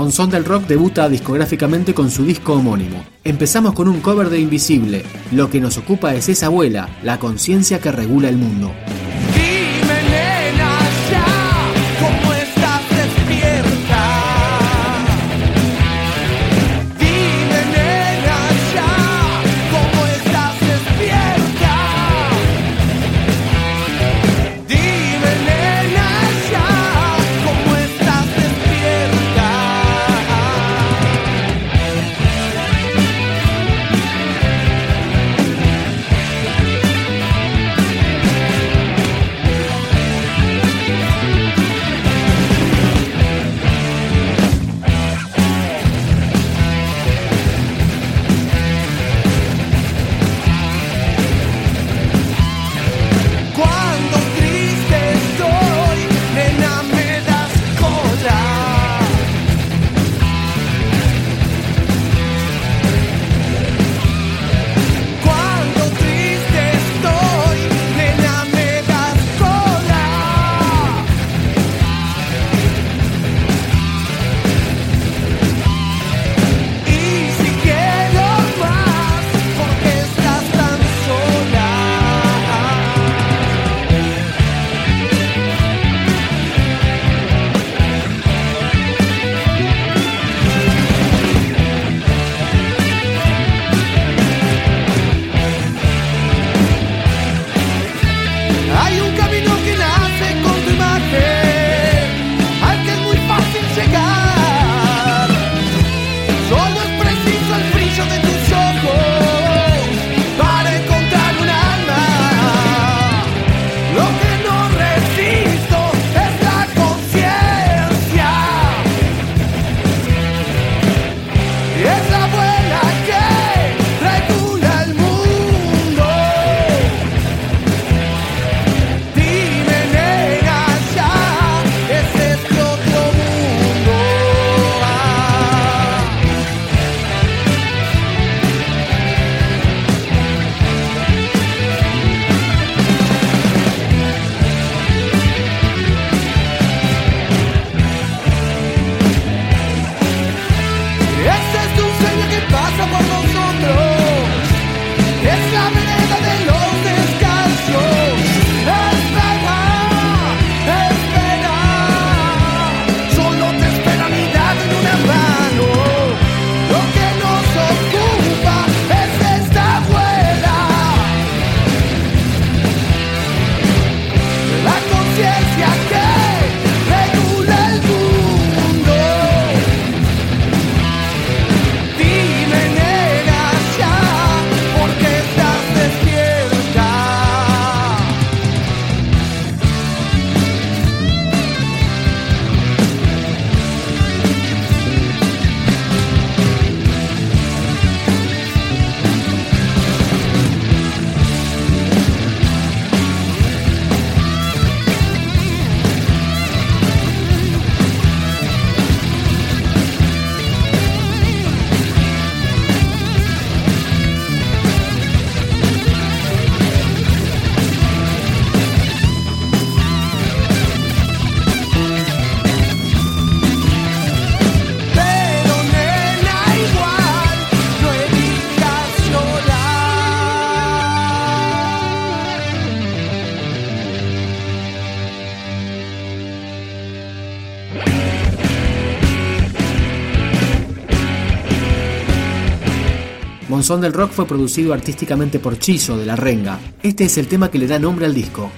Monzón del Rock debuta discográficamente con su disco homónimo. Empezamos con un cover de Invisible. Lo que nos ocupa es esa abuela, la conciencia que regula el mundo. Monzón del Rock fue producido artísticamente por Chizo de la Renga. Este es el tema que le da nombre al disco.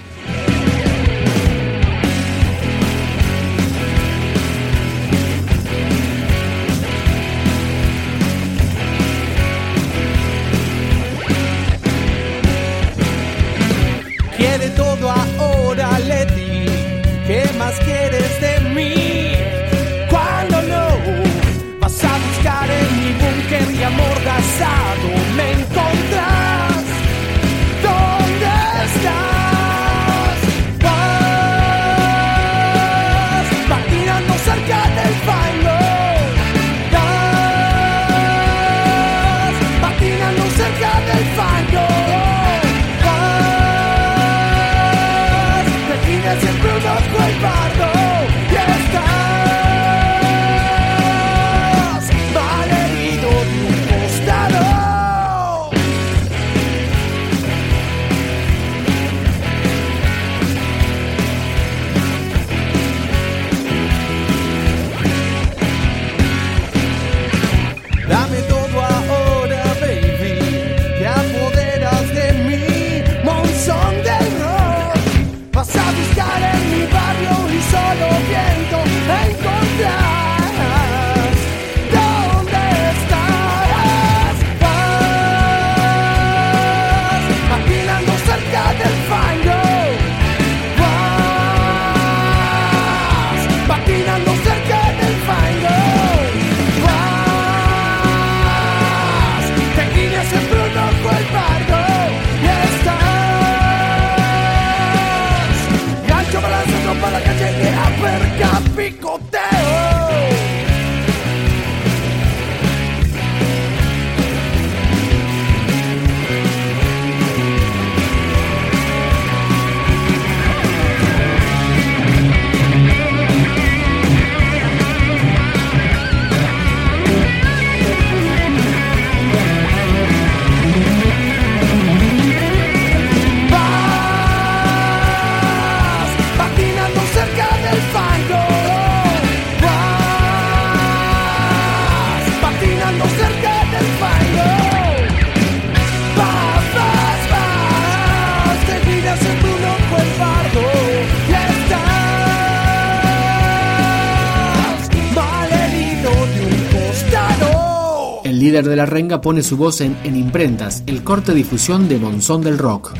de la renga pone su voz en, en imprentas, el corte difusión de Monzón del Rock.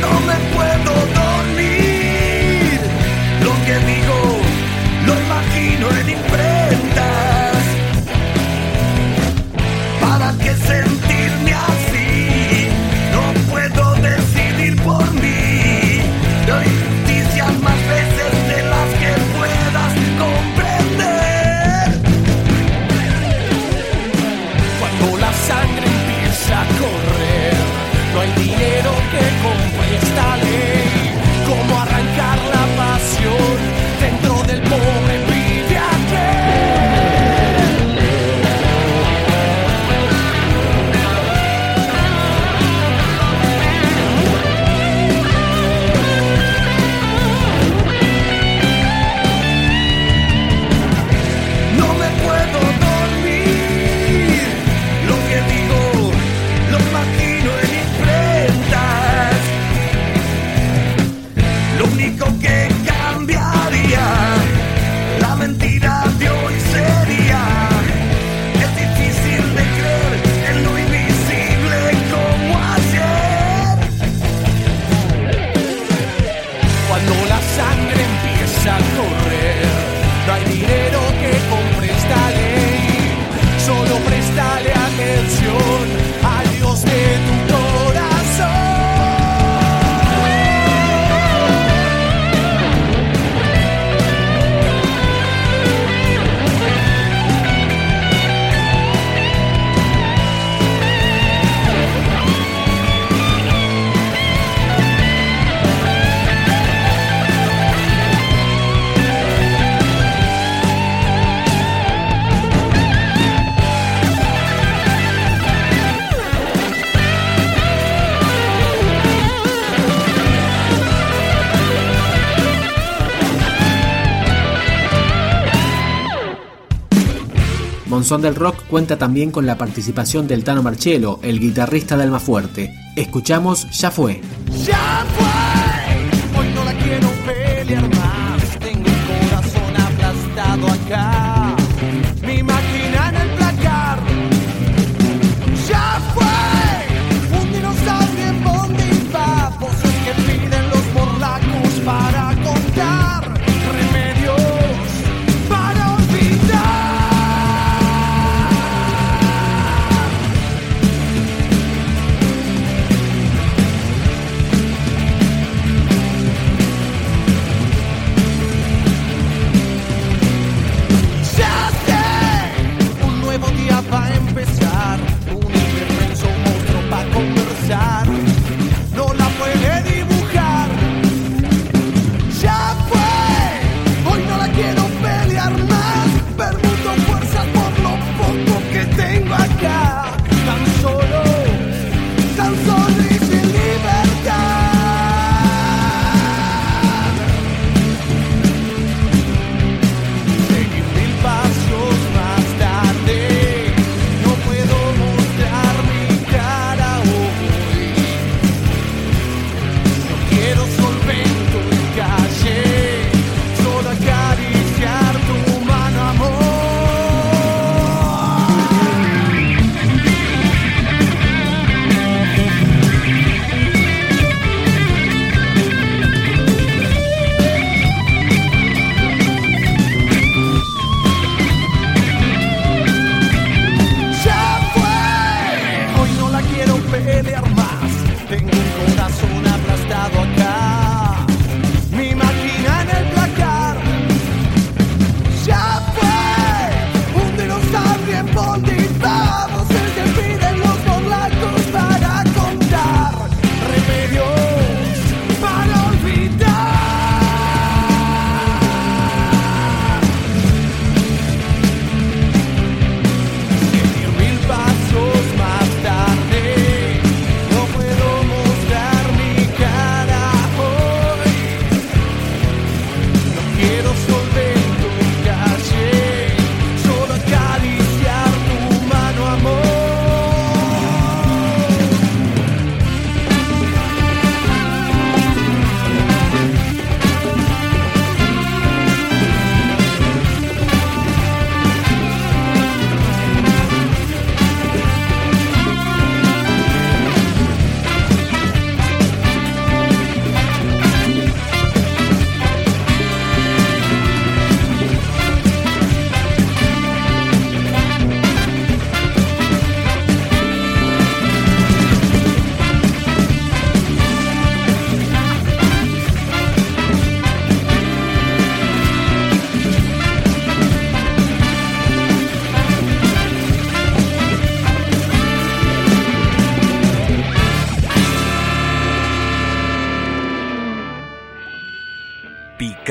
No me puedo Monzón del Rock cuenta también con la participación del Tano Marchelo, el guitarrista de Almafuerte. Escuchamos Ya fue. Ya fue.